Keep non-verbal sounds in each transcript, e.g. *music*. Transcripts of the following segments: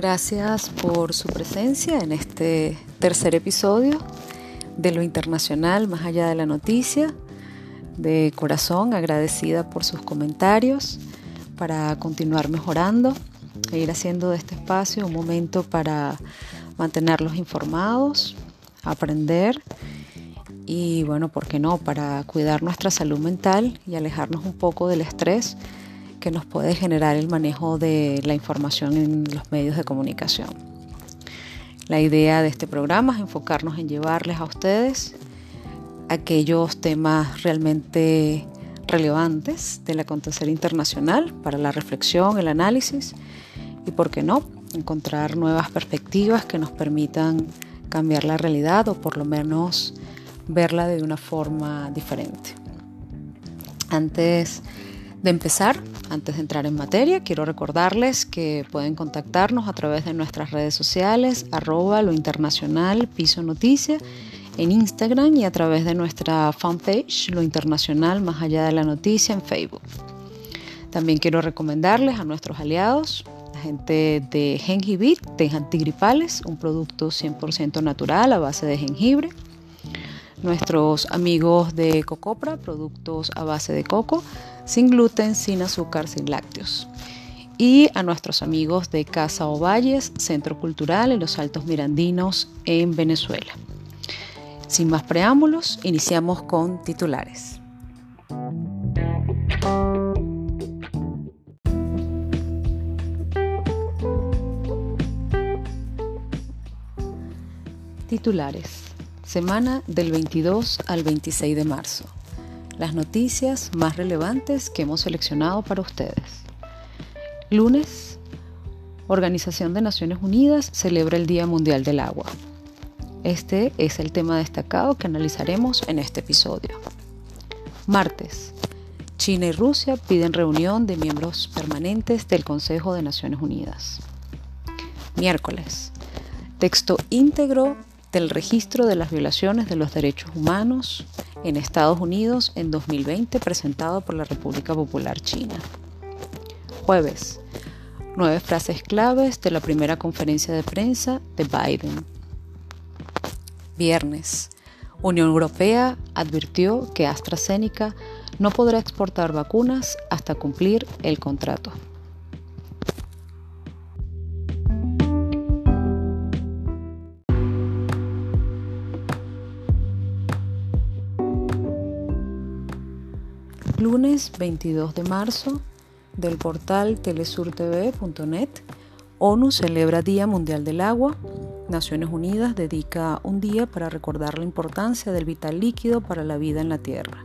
Gracias por su presencia en este tercer episodio de lo internacional más allá de la noticia. De corazón agradecida por sus comentarios para continuar mejorando e ir haciendo de este espacio un momento para mantenerlos informados, aprender y bueno, ¿por qué no? Para cuidar nuestra salud mental y alejarnos un poco del estrés que nos puede generar el manejo de la información en los medios de comunicación. La idea de este programa es enfocarnos en llevarles a ustedes aquellos temas realmente relevantes del acontecer internacional para la reflexión, el análisis y, por qué no, encontrar nuevas perspectivas que nos permitan cambiar la realidad o por lo menos verla de una forma diferente. Antes de empezar, antes de entrar en materia, quiero recordarles que pueden contactarnos a través de nuestras redes sociales, arroba lo internacional piso noticia, en Instagram y a través de nuestra fanpage, lo internacional más allá de la noticia, en Facebook. También quiero recomendarles a nuestros aliados, la gente de Gengibit, de antigripales, un producto 100% natural a base de jengibre. Nuestros amigos de Cocopra, productos a base de coco, sin gluten, sin azúcar, sin lácteos. Y a nuestros amigos de Casa Ovalles, Centro Cultural en los Altos Mirandinos en Venezuela. Sin más preámbulos, iniciamos con titulares. Titulares semana del 22 al 26 de marzo. Las noticias más relevantes que hemos seleccionado para ustedes. Lunes, Organización de Naciones Unidas celebra el Día Mundial del Agua. Este es el tema destacado que analizaremos en este episodio. Martes, China y Rusia piden reunión de miembros permanentes del Consejo de Naciones Unidas. Miércoles, texto íntegro del registro de las violaciones de los derechos humanos en Estados Unidos en 2020 presentado por la República Popular China. Jueves. Nueve frases claves de la primera conferencia de prensa de Biden. Viernes. Unión Europea advirtió que AstraZeneca no podrá exportar vacunas hasta cumplir el contrato. Lunes 22 de marzo del portal telesurtv.net, ONU celebra Día Mundial del Agua. Naciones Unidas dedica un día para recordar la importancia del vital líquido para la vida en la Tierra.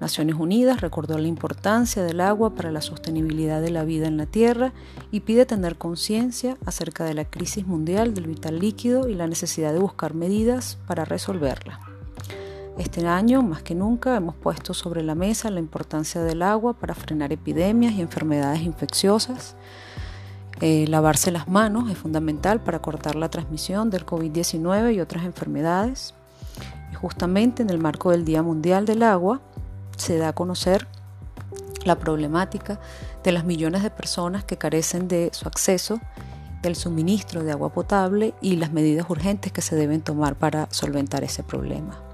Naciones Unidas recordó la importancia del agua para la sostenibilidad de la vida en la Tierra y pide tener conciencia acerca de la crisis mundial del vital líquido y la necesidad de buscar medidas para resolverla. Este año, más que nunca, hemos puesto sobre la mesa la importancia del agua para frenar epidemias y enfermedades infecciosas. Eh, lavarse las manos es fundamental para cortar la transmisión del COVID-19 y otras enfermedades. Y justamente en el marco del Día Mundial del Agua se da a conocer la problemática de las millones de personas que carecen de su acceso, del suministro de agua potable y las medidas urgentes que se deben tomar para solventar ese problema.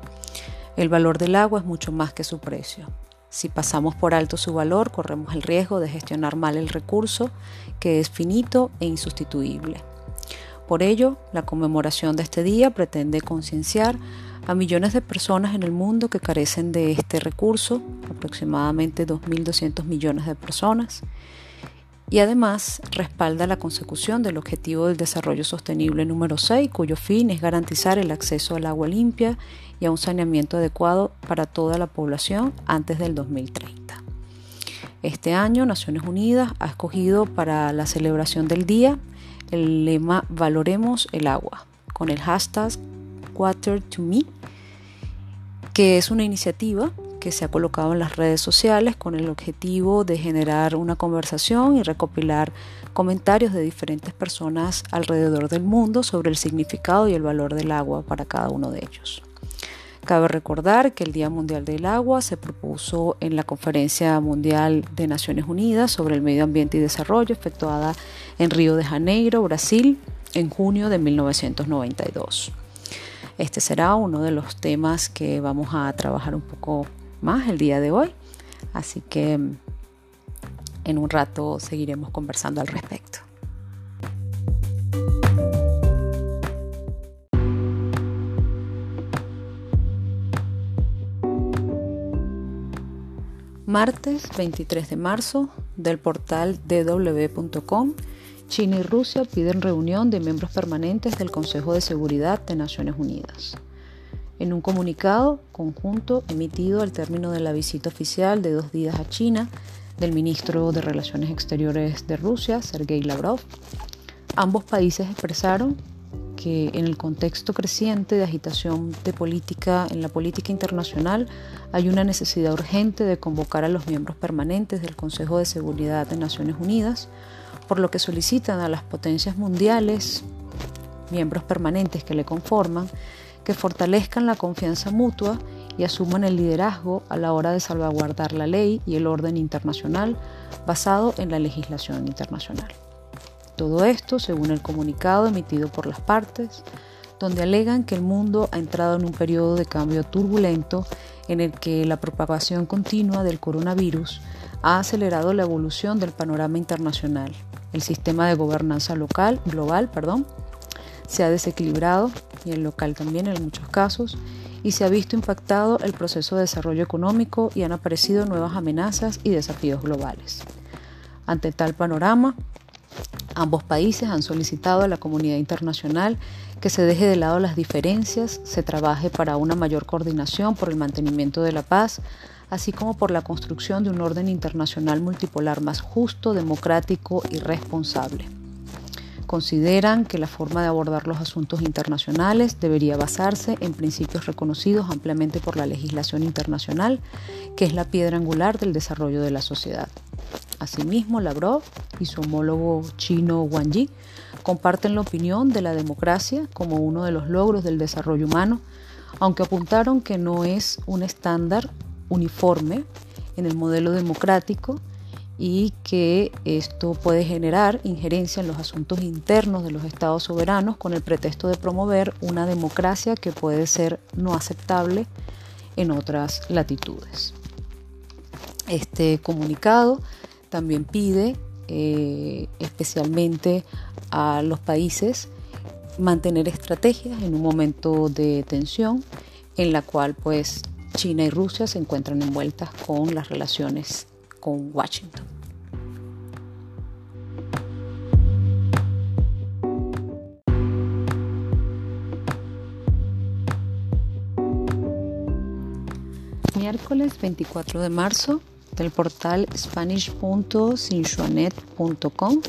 El valor del agua es mucho más que su precio. Si pasamos por alto su valor, corremos el riesgo de gestionar mal el recurso, que es finito e insustituible. Por ello, la conmemoración de este día pretende concienciar a millones de personas en el mundo que carecen de este recurso, aproximadamente 2.200 millones de personas, y además respalda la consecución del Objetivo del Desarrollo Sostenible número 6, cuyo fin es garantizar el acceso al agua limpia y a un saneamiento adecuado para toda la población antes del 2030. Este año Naciones Unidas ha escogido para la celebración del día el lema Valoremos el agua, con el hashtag Water to Me, que es una iniciativa que se ha colocado en las redes sociales con el objetivo de generar una conversación y recopilar comentarios de diferentes personas alrededor del mundo sobre el significado y el valor del agua para cada uno de ellos. Cabe recordar que el Día Mundial del Agua se propuso en la Conferencia Mundial de Naciones Unidas sobre el Medio Ambiente y Desarrollo efectuada en Río de Janeiro, Brasil, en junio de 1992. Este será uno de los temas que vamos a trabajar un poco más el día de hoy, así que en un rato seguiremos conversando al respecto. Martes 23 de marzo del portal dw.com China y Rusia piden reunión de miembros permanentes del Consejo de Seguridad de Naciones Unidas. En un comunicado conjunto emitido al término de la visita oficial de dos días a China del ministro de Relaciones Exteriores de Rusia, Sergei Lavrov, ambos países expresaron que en el contexto creciente de agitación de política en la política internacional hay una necesidad urgente de convocar a los miembros permanentes del Consejo de Seguridad de Naciones Unidas por lo que solicitan a las potencias mundiales, miembros permanentes que le conforman, que fortalezcan la confianza mutua y asuman el liderazgo a la hora de salvaguardar la ley y el orden internacional basado en la legislación internacional. Todo esto según el comunicado emitido por las partes, donde alegan que el mundo ha entrado en un periodo de cambio turbulento en el que la propagación continua del coronavirus ha acelerado la evolución del panorama internacional el sistema de gobernanza local, global, perdón, se ha desequilibrado y el local también en muchos casos y se ha visto impactado el proceso de desarrollo económico y han aparecido nuevas amenazas y desafíos globales. Ante tal panorama, ambos países han solicitado a la comunidad internacional que se deje de lado las diferencias, se trabaje para una mayor coordinación por el mantenimiento de la paz, así como por la construcción de un orden internacional multipolar más justo, democrático y responsable. Consideran que la forma de abordar los asuntos internacionales debería basarse en principios reconocidos ampliamente por la legislación internacional, que es la piedra angular del desarrollo de la sociedad. Asimismo, Lavrov y su homólogo chino Wang Yi comparten la opinión de la democracia como uno de los logros del desarrollo humano, aunque apuntaron que no es un estándar uniforme en el modelo democrático y que esto puede generar injerencia en los asuntos internos de los estados soberanos con el pretexto de promover una democracia que puede ser no aceptable en otras latitudes. Este comunicado también pide eh, especialmente a los países mantener estrategias en un momento de tensión en la cual pues China y Rusia se encuentran envueltas con las relaciones Washington. Miércoles 24 de marzo del portal spanish.sinchuanet.com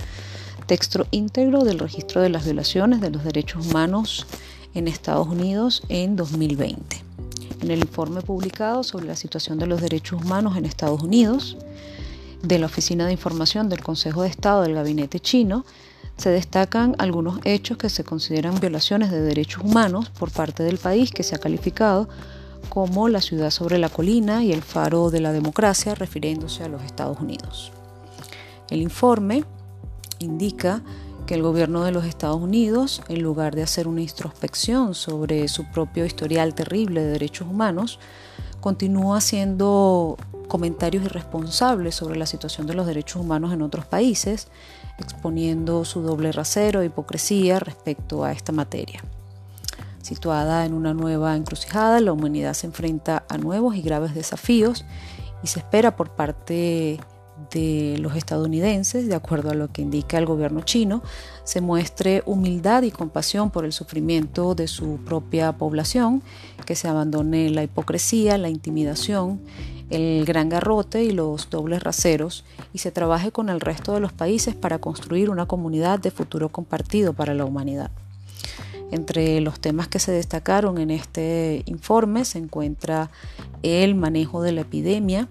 texto íntegro del registro de las violaciones de los derechos humanos en Estados Unidos en 2020 en el informe publicado sobre la situación de los derechos humanos en Estados Unidos de la Oficina de Información del Consejo de Estado del Gabinete Chino, se destacan algunos hechos que se consideran violaciones de derechos humanos por parte del país que se ha calificado como la ciudad sobre la colina y el faro de la democracia, refiriéndose a los Estados Unidos. El informe indica que el gobierno de los Estados Unidos, en lugar de hacer una introspección sobre su propio historial terrible de derechos humanos, continúa siendo comentarios irresponsables sobre la situación de los derechos humanos en otros países, exponiendo su doble rasero e hipocresía respecto a esta materia. Situada en una nueva encrucijada, la humanidad se enfrenta a nuevos y graves desafíos y se espera por parte de los estadounidenses, de acuerdo a lo que indica el gobierno chino, se muestre humildad y compasión por el sufrimiento de su propia población, que se abandone la hipocresía, la intimidación, el gran garrote y los dobles raseros y se trabaje con el resto de los países para construir una comunidad de futuro compartido para la humanidad. Entre los temas que se destacaron en este informe se encuentra el manejo de la epidemia,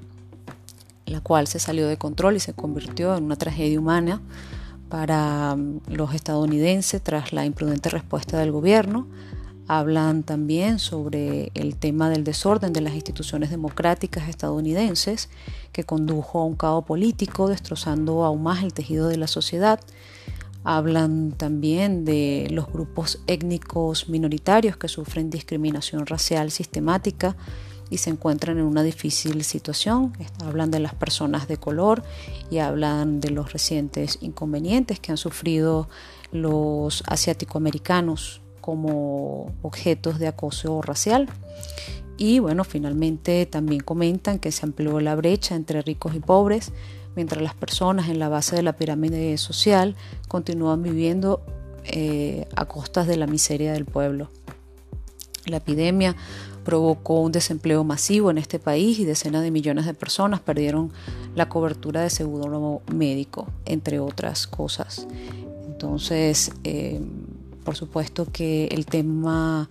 la cual se salió de control y se convirtió en una tragedia humana para mm, los estadounidenses tras la imprudente respuesta del gobierno. Hablan también sobre el tema del desorden de las instituciones democráticas estadounidenses que condujo a un caos político destrozando aún más el tejido de la sociedad. Hablan también de los grupos étnicos minoritarios que sufren discriminación racial sistemática y se encuentran en una difícil situación. Hablan de las personas de color y hablan de los recientes inconvenientes que han sufrido los asiático-americanos como objetos de acoso racial. Y bueno, finalmente también comentan que se amplió la brecha entre ricos y pobres, mientras las personas en la base de la pirámide social continúan viviendo eh, a costas de la miseria del pueblo. La epidemia provocó un desempleo masivo en este país y decenas de millones de personas perdieron la cobertura de seguro médico, entre otras cosas. Entonces, eh, por supuesto que el tema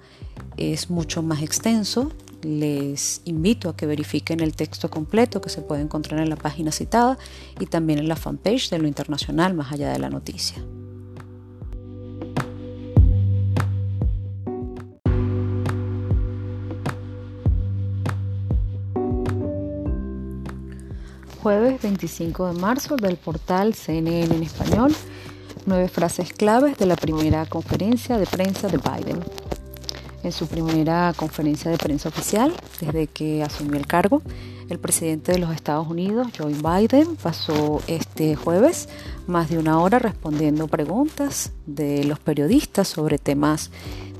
es mucho más extenso. Les invito a que verifiquen el texto completo que se puede encontrar en la página citada y también en la fanpage de lo internacional más allá de la noticia. Jueves 25 de marzo del portal CNN en español, nueve frases claves de la primera conferencia de prensa de Biden. En su primera conferencia de prensa oficial, desde que asumió el cargo, el presidente de los Estados Unidos, Joe Biden, pasó este jueves más de una hora respondiendo preguntas de los periodistas sobre temas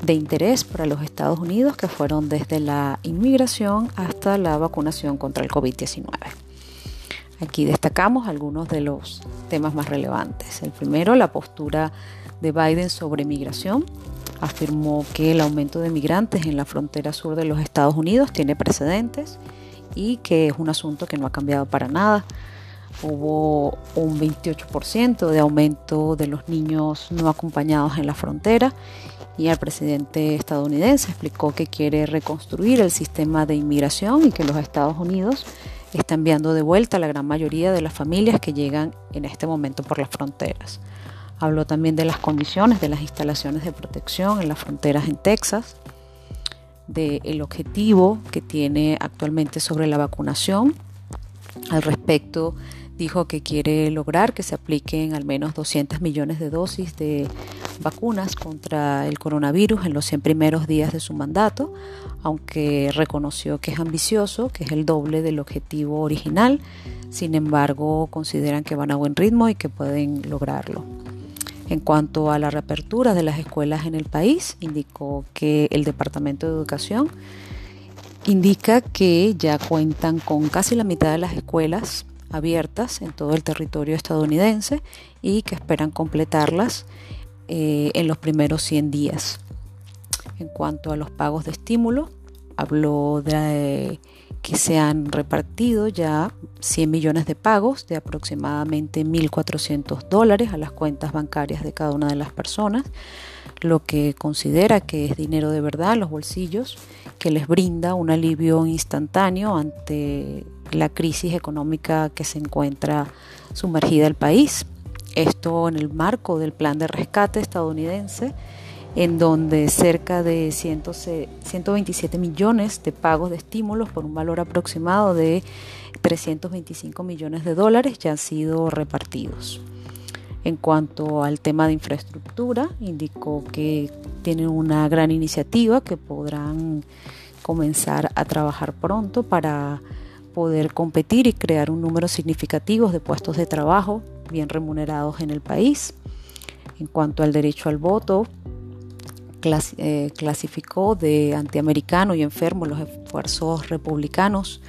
de interés para los Estados Unidos que fueron desde la inmigración hasta la vacunación contra el COVID-19. Aquí destacamos algunos de los temas más relevantes. El primero, la postura de Biden sobre migración. Afirmó que el aumento de migrantes en la frontera sur de los Estados Unidos tiene precedentes y que es un asunto que no ha cambiado para nada. Hubo un 28% de aumento de los niños no acompañados en la frontera y el presidente estadounidense explicó que quiere reconstruir el sistema de inmigración y que los Estados Unidos está enviando de vuelta a la gran mayoría de las familias que llegan en este momento por las fronteras. Habló también de las condiciones de las instalaciones de protección en las fronteras en Texas, del objetivo que tiene actualmente sobre la vacunación. Al respecto, dijo que quiere lograr que se apliquen al menos 200 millones de dosis de vacunas contra el coronavirus en los 100 primeros días de su mandato, aunque reconoció que es ambicioso, que es el doble del objetivo original. Sin embargo, consideran que van a buen ritmo y que pueden lograrlo. En cuanto a la reapertura de las escuelas en el país, indicó que el Departamento de Educación indica que ya cuentan con casi la mitad de las escuelas abiertas en todo el territorio estadounidense y que esperan completarlas eh, en los primeros 100 días. En cuanto a los pagos de estímulo, habló de que se han repartido ya 100 millones de pagos de aproximadamente 1.400 dólares a las cuentas bancarias de cada una de las personas, lo que considera que es dinero de verdad en los bolsillos, que les brinda un alivio instantáneo ante la crisis económica que se encuentra sumergida el país. Esto en el marco del plan de rescate estadounidense, en donde cerca de 127 millones de pagos de estímulos por un valor aproximado de 325 millones de dólares ya han sido repartidos. En cuanto al tema de infraestructura, indicó que tienen una gran iniciativa que podrán comenzar a trabajar pronto para poder competir y crear un número significativo de puestos de trabajo bien remunerados en el país. En cuanto al derecho al voto, eh, clasificó de antiamericano y enfermo los esfuerzos republicanos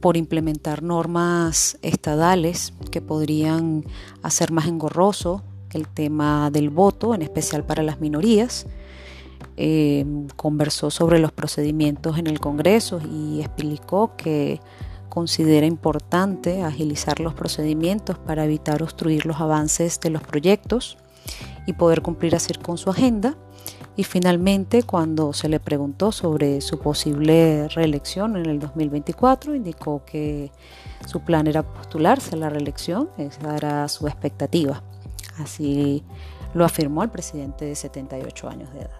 por implementar normas estadales que podrían hacer más engorroso el tema del voto, en especial para las minorías. Eh, conversó sobre los procedimientos en el Congreso y explicó que considera importante agilizar los procedimientos para evitar obstruir los avances de los proyectos y poder cumplir así con su agenda. Y finalmente, cuando se le preguntó sobre su posible reelección en el 2024, indicó que su plan era postularse a la reelección, esa era su expectativa. Así lo afirmó el presidente de 78 años de edad.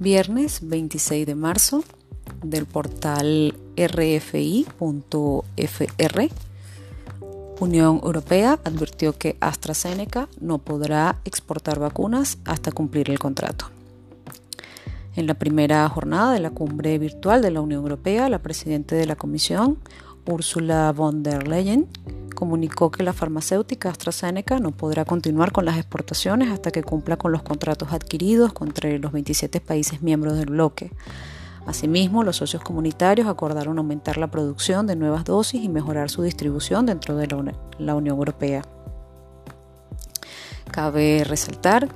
Viernes 26 de marzo del portal rfi.fr. Unión Europea advirtió que AstraZeneca no podrá exportar vacunas hasta cumplir el contrato. En la primera jornada de la cumbre virtual de la Unión Europea, la presidenta de la Comisión, Ursula von der Leyen, comunicó que la farmacéutica AstraZeneca no podrá continuar con las exportaciones hasta que cumpla con los contratos adquiridos entre los 27 países miembros del bloque. Asimismo, los socios comunitarios acordaron aumentar la producción de nuevas dosis y mejorar su distribución dentro de la Unión Europea. Cabe resaltar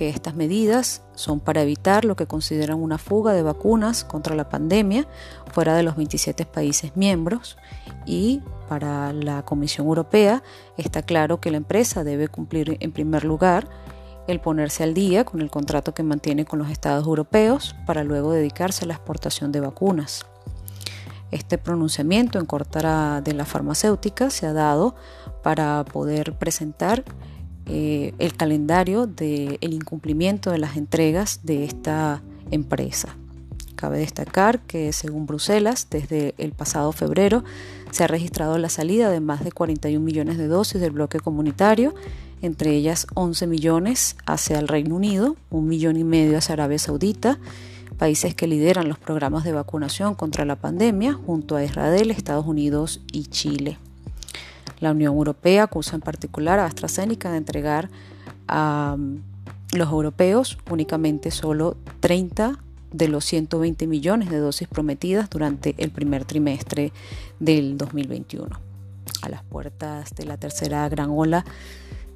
que estas medidas son para evitar lo que consideran una fuga de vacunas contra la pandemia fuera de los 27 países miembros y para la Comisión Europea está claro que la empresa debe cumplir en primer lugar el ponerse al día con el contrato que mantiene con los Estados europeos para luego dedicarse a la exportación de vacunas. Este pronunciamiento en contra de la farmacéutica se ha dado para poder presentar eh, el calendario del incumplimiento de las entregas de esta empresa. Cabe destacar que según Bruselas, desde el pasado febrero se ha registrado la salida de más de 41 millones de dosis del bloque comunitario, entre ellas 11 millones hacia el Reino Unido, un millón y medio hacia Arabia Saudita, países que lideran los programas de vacunación contra la pandemia, junto a Israel, Estados Unidos y Chile. La Unión Europea acusa en particular a AstraZeneca de entregar a um, los europeos únicamente solo 30 de los 120 millones de dosis prometidas durante el primer trimestre del 2021. A las puertas de la tercera gran ola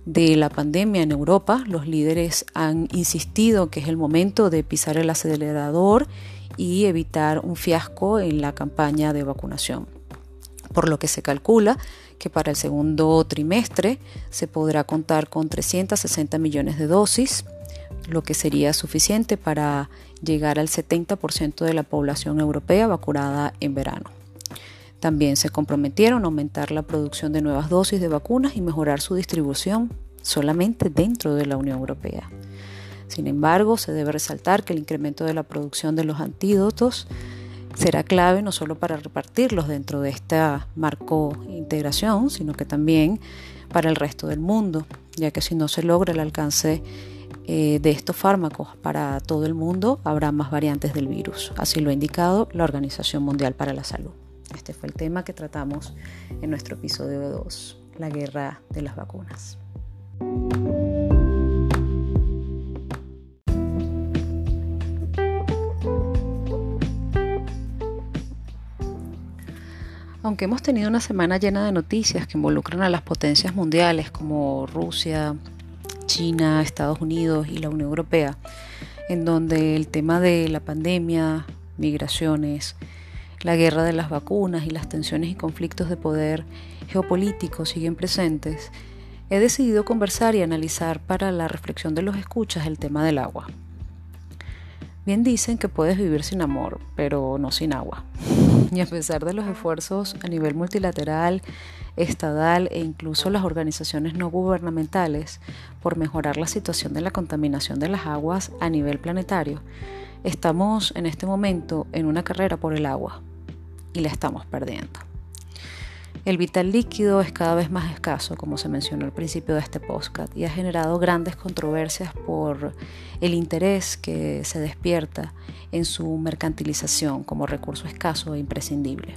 de la pandemia en Europa, los líderes han insistido que es el momento de pisar el acelerador y evitar un fiasco en la campaña de vacunación por lo que se calcula que para el segundo trimestre se podrá contar con 360 millones de dosis, lo que sería suficiente para llegar al 70% de la población europea vacunada en verano. También se comprometieron a aumentar la producción de nuevas dosis de vacunas y mejorar su distribución solamente dentro de la Unión Europea. Sin embargo, se debe resaltar que el incremento de la producción de los antídotos será clave no solo para repartirlos dentro de esta marco integración, sino que también para el resto del mundo, ya que si no se logra el alcance eh, de estos fármacos para todo el mundo, habrá más variantes del virus. Así lo ha indicado la Organización Mundial para la Salud. Este fue el tema que tratamos en nuestro episodio 2, la guerra de las vacunas. Aunque hemos tenido una semana llena de noticias que involucran a las potencias mundiales como Rusia, China, Estados Unidos y la Unión Europea, en donde el tema de la pandemia, migraciones, la guerra de las vacunas y las tensiones y conflictos de poder geopolíticos siguen presentes, he decidido conversar y analizar para la reflexión de los escuchas el tema del agua. Bien dicen que puedes vivir sin amor, pero no sin agua. Y a pesar de los esfuerzos a nivel multilateral, estadal e incluso las organizaciones no gubernamentales por mejorar la situación de la contaminación de las aguas a nivel planetario, estamos en este momento en una carrera por el agua y la estamos perdiendo. El vital líquido es cada vez más escaso, como se mencionó al principio de este podcast, y ha generado grandes controversias por el interés que se despierta en su mercantilización como recurso escaso e imprescindible.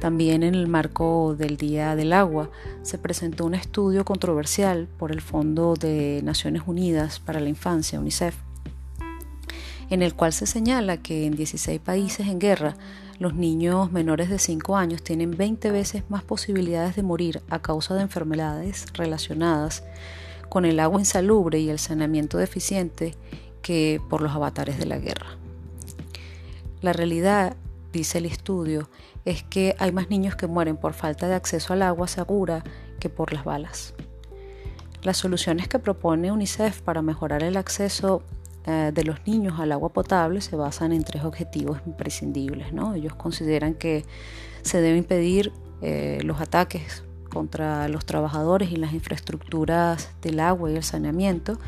También en el marco del Día del Agua se presentó un estudio controversial por el Fondo de Naciones Unidas para la Infancia, UNICEF, en el cual se señala que en 16 países en guerra los niños menores de 5 años tienen 20 veces más posibilidades de morir a causa de enfermedades relacionadas con el agua insalubre y el saneamiento deficiente que por los avatares de la guerra. La realidad, dice el estudio, es que hay más niños que mueren por falta de acceso al agua segura que por las balas. Las soluciones que propone UNICEF para mejorar el acceso de los niños al agua potable se basan en tres objetivos imprescindibles. ¿no? Ellos consideran que se debe impedir eh, los ataques contra los trabajadores y las infraestructuras del agua y el saneamiento,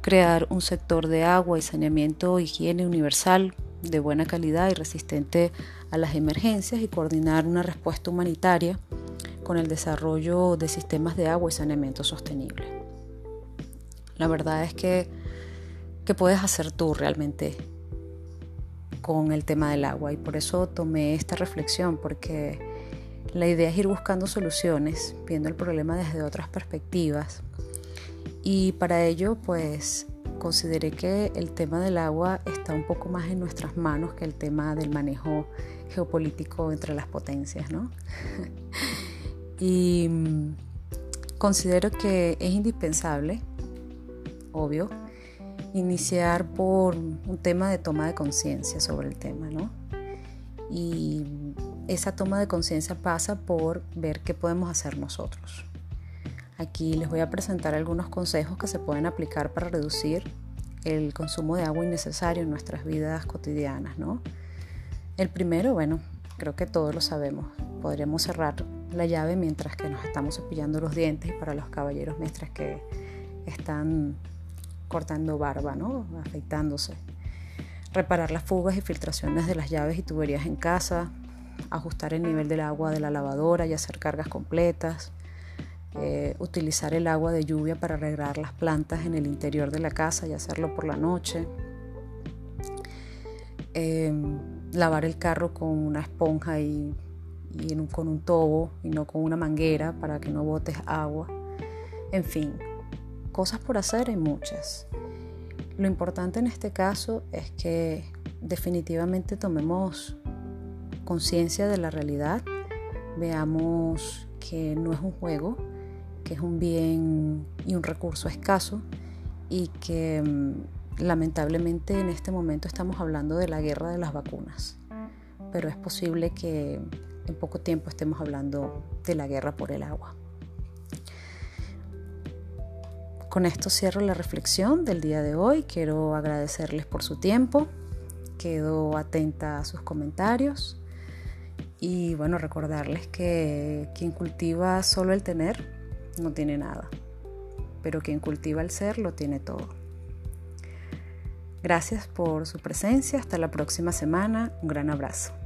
crear un sector de agua y saneamiento higiene universal de buena calidad y resistente a las emergencias y coordinar una respuesta humanitaria con el desarrollo de sistemas de agua y saneamiento sostenible. La verdad es que ¿Qué puedes hacer tú realmente con el tema del agua? Y por eso tomé esta reflexión, porque la idea es ir buscando soluciones, viendo el problema desde otras perspectivas. Y para ello, pues consideré que el tema del agua está un poco más en nuestras manos que el tema del manejo geopolítico entre las potencias, ¿no? *laughs* y mm, considero que es indispensable, obvio, iniciar por un tema de toma de conciencia sobre el tema, ¿no? Y esa toma de conciencia pasa por ver qué podemos hacer nosotros. Aquí les voy a presentar algunos consejos que se pueden aplicar para reducir el consumo de agua innecesario en nuestras vidas cotidianas, ¿no? El primero, bueno, creo que todos lo sabemos. Podríamos cerrar la llave mientras que nos estamos cepillando los dientes y para los caballeros mientras que están cortando barba, ¿no? afeitándose. Reparar las fugas y filtraciones de las llaves y tuberías en casa, ajustar el nivel del agua de la lavadora y hacer cargas completas, eh, utilizar el agua de lluvia para regar las plantas en el interior de la casa y hacerlo por la noche, em, lavar el carro con una esponja y, con un tobo y no con una manguera para que no botes agua, en fin, cosas por hacer hay muchas. Lo importante en este caso es que definitivamente tomemos conciencia de la realidad, veamos que no es un juego, que es un bien y un recurso escaso y que mm, lamentablemente en este momento estamos hablando de la guerra de las vacunas, pero es posible que en poco tiempo estemos hablando de la guerra por el agua. Con esto cierro la reflexión del día de hoy. Quiero agradecerles por su tiempo. Quedo atenta a sus comentarios. Y bueno, recordarles que quien cultiva solo el tener no tiene nada. Pero quien cultiva el ser lo tiene todo. Gracias por su presencia. Hasta la próxima semana. Un gran abrazo.